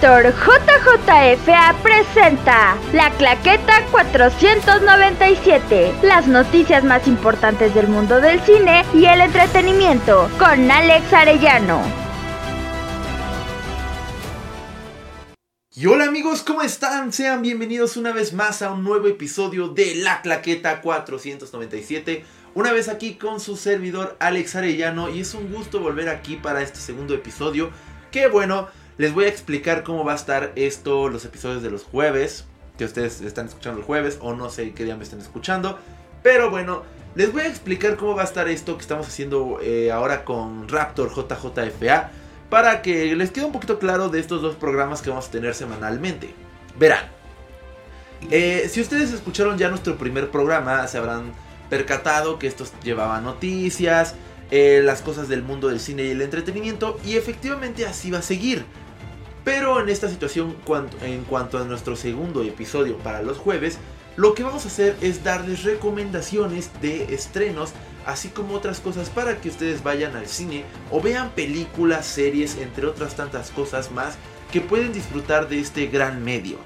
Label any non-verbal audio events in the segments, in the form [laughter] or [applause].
Raptor JJFA presenta La Claqueta 497, las noticias más importantes del mundo del cine y el entretenimiento, con Alex Arellano. Y hola amigos, ¿cómo están? Sean bienvenidos una vez más a un nuevo episodio de La Claqueta 497. Una vez aquí con su servidor Alex Arellano y es un gusto volver aquí para este segundo episodio. Que bueno, les voy a explicar cómo va a estar esto, los episodios de los jueves, que ustedes están escuchando el jueves o no sé qué día me están escuchando. Pero bueno, les voy a explicar cómo va a estar esto que estamos haciendo eh, ahora con Raptor JJFA para que les quede un poquito claro de estos dos programas que vamos a tener semanalmente. Verán, eh, si ustedes escucharon ya nuestro primer programa, se habrán percatado que esto llevaba noticias, eh, las cosas del mundo del cine y el entretenimiento, y efectivamente así va a seguir. Pero en esta situación, en cuanto a nuestro segundo episodio para los jueves, lo que vamos a hacer es darles recomendaciones de estrenos así como otras cosas para que ustedes vayan al cine o vean películas, series, entre otras tantas cosas más que pueden disfrutar de este gran medio.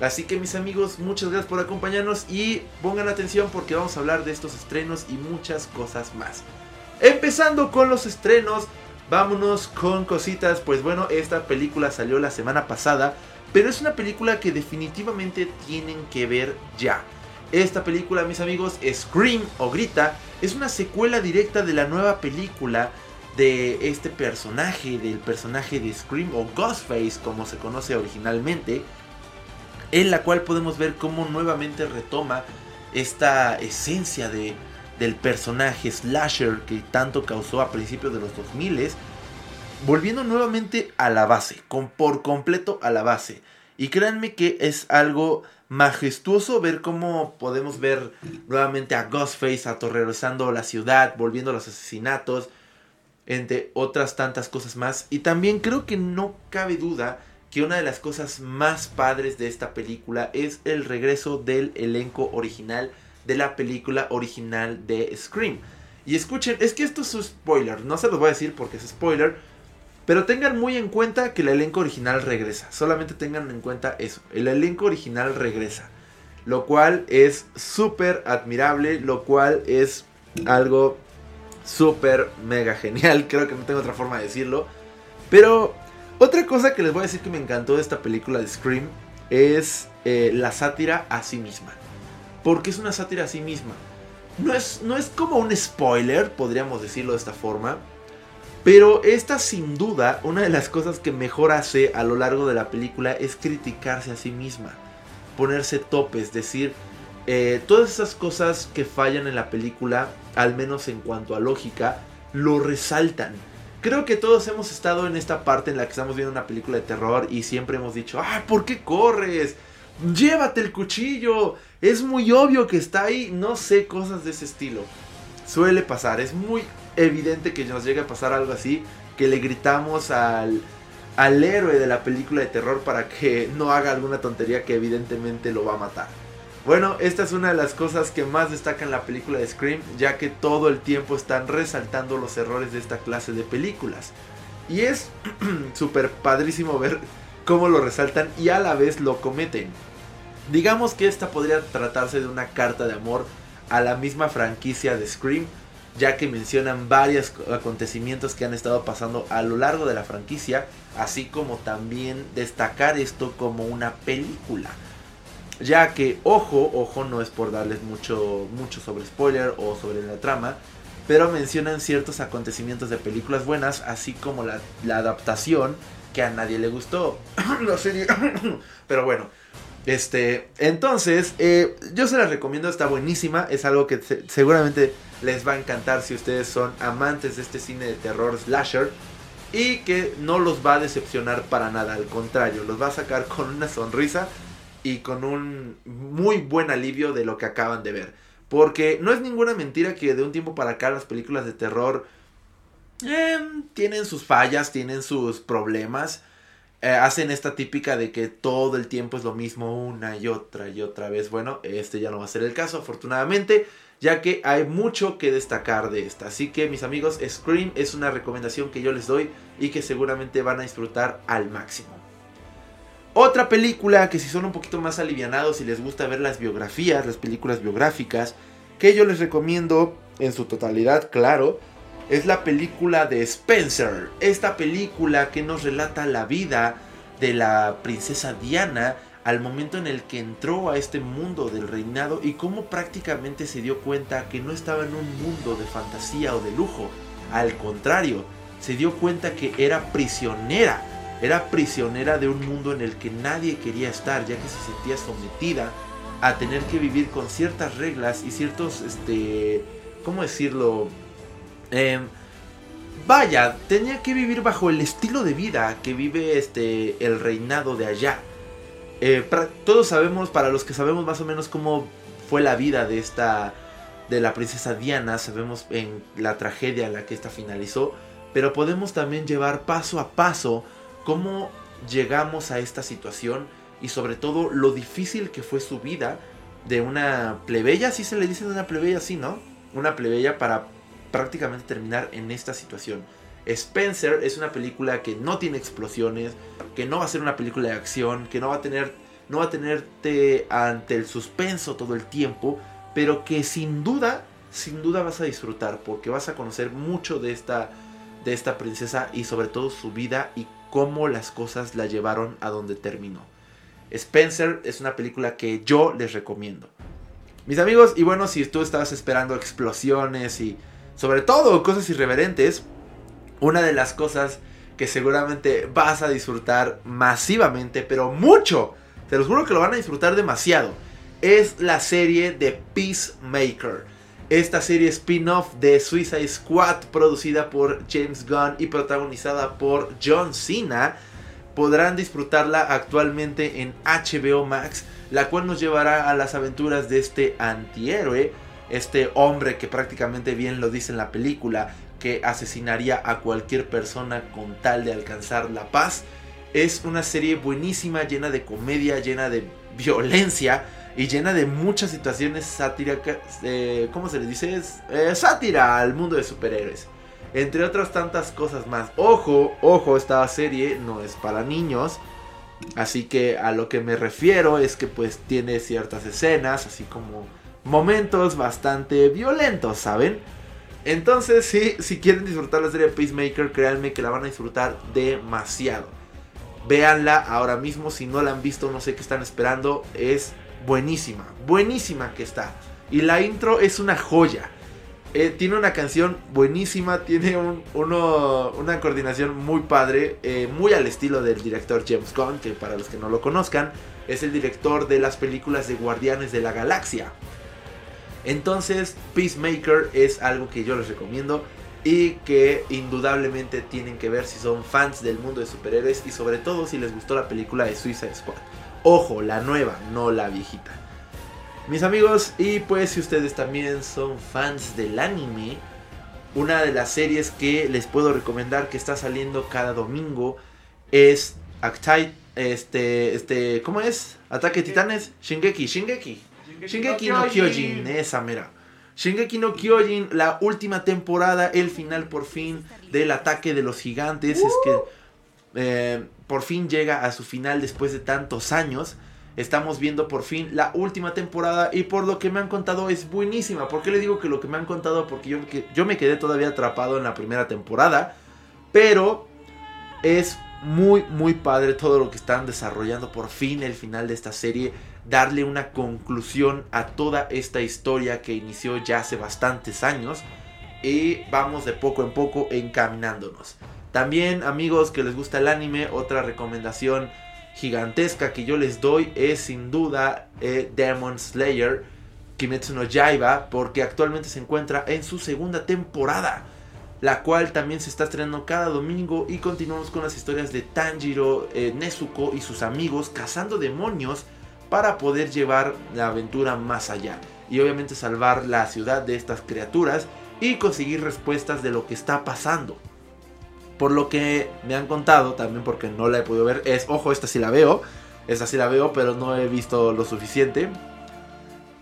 Así que mis amigos, muchas gracias por acompañarnos y pongan atención porque vamos a hablar de estos estrenos y muchas cosas más. Empezando con los estrenos, vámonos con cositas. Pues bueno, esta película salió la semana pasada, pero es una película que definitivamente tienen que ver ya. Esta película, mis amigos, Scream o Grita, es una secuela directa de la nueva película de este personaje, del personaje de Scream o Ghostface, como se conoce originalmente, en la cual podemos ver cómo nuevamente retoma esta esencia de, del personaje slasher que tanto causó a principios de los 2000 volviendo nuevamente a la base, con, por completo a la base. Y créanme que es algo majestuoso ver cómo podemos ver nuevamente a Ghostface aterrorizando la ciudad, volviendo a los asesinatos, entre otras tantas cosas más. Y también creo que no cabe duda que una de las cosas más padres de esta película es el regreso del elenco original de la película original de Scream. Y escuchen, es que esto es un spoiler, no se los voy a decir porque es spoiler, pero tengan muy en cuenta que el elenco original regresa. Solamente tengan en cuenta eso. El elenco original regresa. Lo cual es súper admirable. Lo cual es algo súper mega genial. [laughs] Creo que no tengo otra forma de decirlo. Pero otra cosa que les voy a decir que me encantó de esta película de Scream es eh, la sátira a sí misma. Porque es una sátira a sí misma. No es, no es como un spoiler, podríamos decirlo de esta forma. Pero esta sin duda, una de las cosas que mejor hace a lo largo de la película es criticarse a sí misma, ponerse topes, decir, eh, todas esas cosas que fallan en la película, al menos en cuanto a lógica, lo resaltan. Creo que todos hemos estado en esta parte en la que estamos viendo una película de terror y siempre hemos dicho, ¡ah, ¿por qué corres? Llévate el cuchillo. Es muy obvio que está ahí. No sé, cosas de ese estilo. Suele pasar. Es muy evidente que nos llegue a pasar algo así, que le gritamos al, al héroe de la película de terror para que no haga alguna tontería que evidentemente lo va a matar. Bueno, esta es una de las cosas que más destacan la película de Scream, ya que todo el tiempo están resaltando los errores de esta clase de películas. Y es [clears throat] súper padrísimo ver cómo lo resaltan y a la vez lo cometen. Digamos que esta podría tratarse de una carta de amor a la misma franquicia de Scream, ya que mencionan varios acontecimientos que han estado pasando a lo largo de la franquicia, así como también destacar esto como una película. Ya que, ojo, ojo, no es por darles mucho, mucho sobre spoiler o sobre la trama, pero mencionan ciertos acontecimientos de películas buenas, así como la, adaptación que a nadie le gustó. [coughs] [coughs] pero bueno, este, entonces, eh, yo se las recomiendo, está buenísima, es algo que seguramente les va a encantar si ustedes son amantes de este cine de terror slasher y que no los va a decepcionar para nada, al contrario, los va a sacar con una sonrisa y con un muy buen alivio de lo que acaban de ver. Porque no es ninguna mentira que de un tiempo para acá las películas de terror em, tienen sus fallas, tienen sus problemas. Eh, hacen esta típica de que todo el tiempo es lo mismo una y otra y otra vez. Bueno, este ya no va a ser el caso, afortunadamente, ya que hay mucho que destacar de esta. Así que mis amigos, Scream es una recomendación que yo les doy y que seguramente van a disfrutar al máximo. Otra película que si son un poquito más alivianados y les gusta ver las biografías, las películas biográficas, que yo les recomiendo en su totalidad, claro, es la película de Spencer. Esta película que nos relata la vida de la princesa Diana al momento en el que entró a este mundo del reinado y cómo prácticamente se dio cuenta que no estaba en un mundo de fantasía o de lujo. Al contrario, se dio cuenta que era prisionera. Era prisionera de un mundo en el que nadie quería estar, ya que se sentía sometida a tener que vivir con ciertas reglas y ciertos, este, ¿cómo decirlo? Em, vaya, tenía que vivir bajo el estilo de vida que vive este, el reinado de allá. Eh, todos sabemos, para los que sabemos más o menos cómo fue la vida de esta de la princesa Diana, sabemos en la tragedia en la que esta finalizó, pero podemos también llevar paso a paso cómo llegamos a esta situación y sobre todo lo difícil que fue su vida de una plebeya, si se le dice de una plebeya, sí, ¿no? Una plebeya para prácticamente terminar en esta situación. Spencer es una película que no tiene explosiones, que no va a ser una película de acción, que no va a tener no va a tenerte ante el suspenso todo el tiempo, pero que sin duda, sin duda vas a disfrutar porque vas a conocer mucho de esta de esta princesa y sobre todo su vida y cómo las cosas la llevaron a donde terminó. Spencer es una película que yo les recomiendo. Mis amigos, y bueno, si tú estabas esperando explosiones y sobre todo cosas irreverentes, una de las cosas que seguramente vas a disfrutar masivamente, pero mucho, te lo juro que lo van a disfrutar demasiado, es la serie de Peacemaker. Esta serie spin-off de Suicide Squad producida por James Gunn y protagonizada por John Cena. Podrán disfrutarla actualmente en HBO Max, la cual nos llevará a las aventuras de este antihéroe, este hombre que prácticamente bien lo dice en la película, que asesinaría a cualquier persona con tal de alcanzar la paz. Es una serie buenísima, llena de comedia, llena de violencia y llena de muchas situaciones satíricas, eh, ¿cómo se le dice? Eh, sátira al mundo de superhéroes. Entre otras tantas cosas más. Ojo, ojo, esta serie no es para niños. Así que a lo que me refiero es que pues tiene ciertas escenas, así como momentos bastante violentos, ¿saben? Entonces, si quieren disfrutar la serie Peacemaker, créanme que la van a disfrutar demasiado. Véanla ahora mismo, si no la han visto, no sé qué están esperando. Es buenísima, buenísima que está. Y la intro es una joya. Eh, tiene una canción buenísima, tiene una coordinación muy padre, eh, muy al estilo del director James Gunn, que para los que no lo conozcan, es el director de las películas de Guardianes de la Galaxia. Entonces, Peacemaker es algo que yo les recomiendo y que indudablemente tienen que ver si son fans del mundo de superhéroes y sobre todo si les gustó la película de Suicide Squad. Ojo, la nueva, no la viejita. Mis amigos, y pues si ustedes también son fans del anime, una de las series que les puedo recomendar que está saliendo cada domingo es Actai, este, este, ¿cómo es? Ataque Titanes, Shingeki, Shingeki. Shingeki no Kyojin, esa mera. Shingeki no Kyojin, la última temporada, el final por fin del ataque de los gigantes. Es que eh, por fin llega a su final después de tantos años. Estamos viendo por fin la última temporada y por lo que me han contado es buenísima. ¿Por qué le digo que lo que me han contado? Porque yo, yo me quedé todavía atrapado en la primera temporada. Pero es muy, muy padre todo lo que están desarrollando. Por fin el final de esta serie darle una conclusión a toda esta historia que inició ya hace bastantes años y vamos de poco en poco encaminándonos. También amigos que les gusta el anime, otra recomendación gigantesca que yo les doy es sin duda eh, Demon Slayer Kimetsu no Yaiba porque actualmente se encuentra en su segunda temporada la cual también se está estrenando cada domingo y continuamos con las historias de Tanjiro, eh, Nezuko y sus amigos cazando demonios para poder llevar la aventura más allá y obviamente salvar la ciudad de estas criaturas y conseguir respuestas de lo que está pasando. Por lo que me han contado, también porque no la he podido ver, es, ojo, esta sí la veo, esta sí la veo, pero no he visto lo suficiente.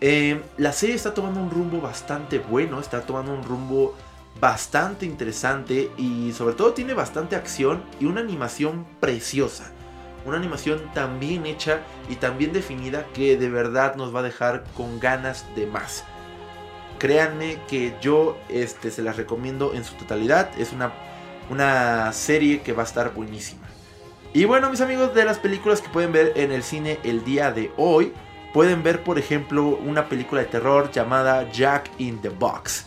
Eh, la serie está tomando un rumbo bastante bueno, está tomando un rumbo bastante interesante y sobre todo tiene bastante acción y una animación preciosa. Una animación tan bien hecha y tan bien definida que de verdad nos va a dejar con ganas de más. Créanme que yo este, se las recomiendo en su totalidad. Es una, una serie que va a estar buenísima. Y bueno, mis amigos, de las películas que pueden ver en el cine el día de hoy, pueden ver, por ejemplo, una película de terror llamada Jack in the Box.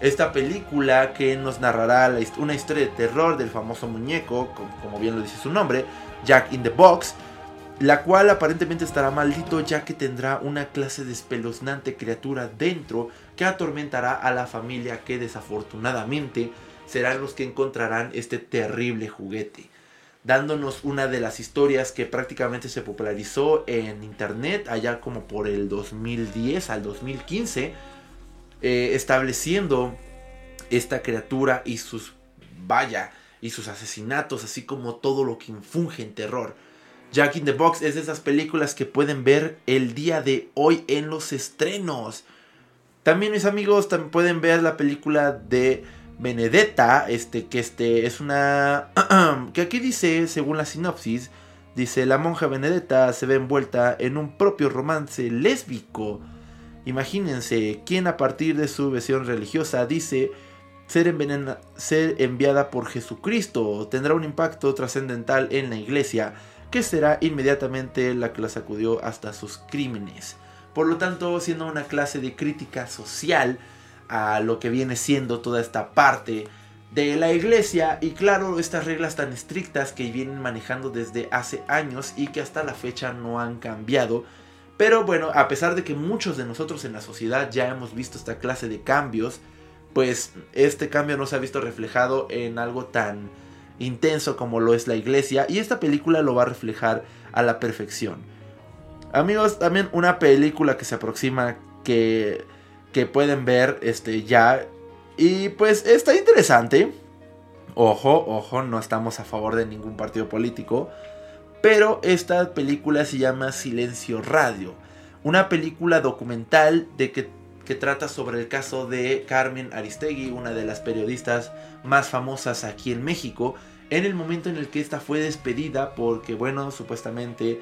Esta película que nos narrará una historia de terror del famoso muñeco, como bien lo dice su nombre, Jack in the Box, la cual aparentemente estará maldito ya que tendrá una clase de espeluznante criatura dentro que atormentará a la familia que desafortunadamente serán los que encontrarán este terrible juguete, dándonos una de las historias que prácticamente se popularizó en internet allá como por el 2010 al 2015, eh, estableciendo esta criatura y sus, vaya, y sus asesinatos, así como todo lo que infunge en terror. Jack in the Box es de esas películas que pueden ver el día de hoy en los estrenos. También mis amigos también pueden ver la película de Benedetta, este que este es una [clears throat] que aquí dice, según la sinopsis, dice la monja Benedetta se ve envuelta en un propio romance lésbico. Imagínense, quien a partir de su versión religiosa dice ser, enviada por Jesucristo tendrá un impacto trascendental en la iglesia que será inmediatamente la que la sacudió hasta sus crímenes. Por lo tanto, siendo una clase de crítica social a lo que viene siendo toda esta parte de la iglesia y claro, estas reglas tan estrictas que vienen manejando desde hace años y que hasta la fecha no han cambiado. Pero bueno, a pesar de que muchos de nosotros en la sociedad ya hemos visto esta clase de cambios, pues este cambio no se ha visto reflejado en algo tan intenso como lo es la iglesia y esta película lo va a reflejar a la perfección. Amigos, también una película que se aproxima que, que pueden ver este, ya y pues está interesante. Ojo, ojo, no estamos a favor de ningún partido político. Pero esta película se llama Silencio Radio. Una película documental de que, que, trata sobre el caso de Carmen Aristegui, una de las periodistas más famosas aquí en México, en el momento en el que esta fue despedida porque, bueno, supuestamente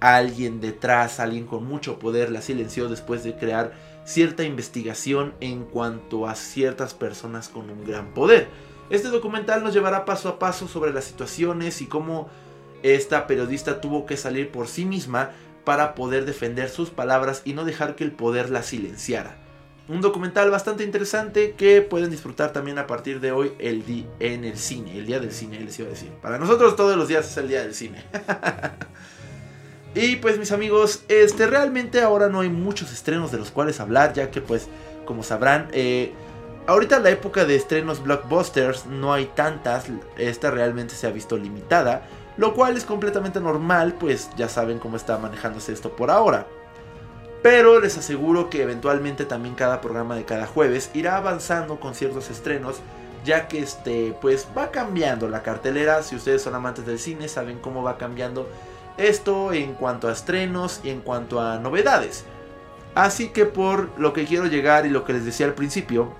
alguien detrás, alguien con mucho poder la silenció después de crear cierta investigación en cuanto a ciertas personas con un gran poder. Este documental nos llevará paso a paso sobre las situaciones y cómo esta periodista tuvo que salir por sí misma para poder defender sus palabras y no dejar que el poder la silenciara. Un documental bastante interesante que pueden disfrutar también a partir de hoy el di en el cine, el día del cine, les iba a decir. Para nosotros todos los días es el día del cine. [laughs] y pues mis amigos, este realmente ahora no hay muchos estrenos de los cuales hablar, ya que pues como sabrán, eh, ahorita la época de estrenos blockbusters no hay tantas, esta realmente se ha visto limitada, lo cual es completamente normal, pues ya saben cómo está manejándose esto por ahora. Pero les aseguro que eventualmente también cada programa de cada jueves irá avanzando con ciertos estrenos, ya que este pues va cambiando la cartelera. Si ustedes son amantes del cine, saben cómo va cambiando esto en cuanto a estrenos y en cuanto a novedades. Así que por lo que quiero llegar y lo que les decía al principio,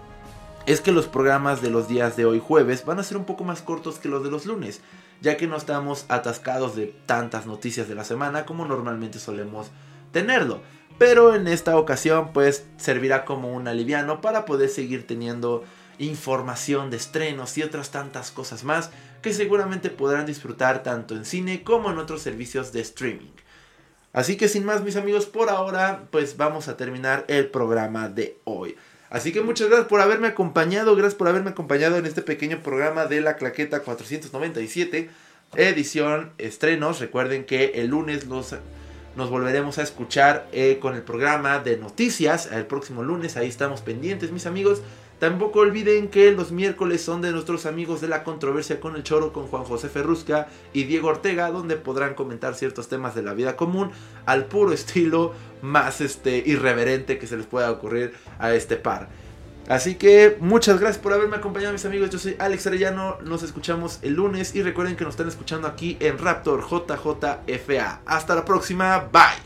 es que los programas de los días de hoy jueves van a ser un poco más cortos que los de los lunes, ya que no estamos atascados de tantas noticias de la semana como normalmente solemos tenerlo. Pero en esta ocasión pues servirá como un aliviano para poder seguir teniendo información de estrenos y otras tantas cosas más que seguramente podrán disfrutar tanto en cine como en otros servicios de streaming. Así que sin más mis amigos, por ahora pues vamos a terminar el programa de hoy. Así que muchas gracias por haberme acompañado, gracias por haberme acompañado en este pequeño programa de la Claqueta 497, edición estrenos. Recuerden que el lunes los nos volveremos a escuchar eh, con el programa de noticias el próximo lunes. Ahí estamos pendientes, mis amigos. Tampoco olviden que los miércoles son de nuestros amigos de la controversia con el choro, con Juan José Ferrusca y Diego Ortega, donde podrán comentar ciertos temas de la vida común al puro [laughs] estilo más este, irreverente que se les pueda ocurrir a este par. Así que muchas gracias por haberme acompañado mis amigos, yo soy Alex Arellano, nos escuchamos el lunes y recuerden que nos están escuchando aquí en Raptor JJFA. Hasta la próxima, bye.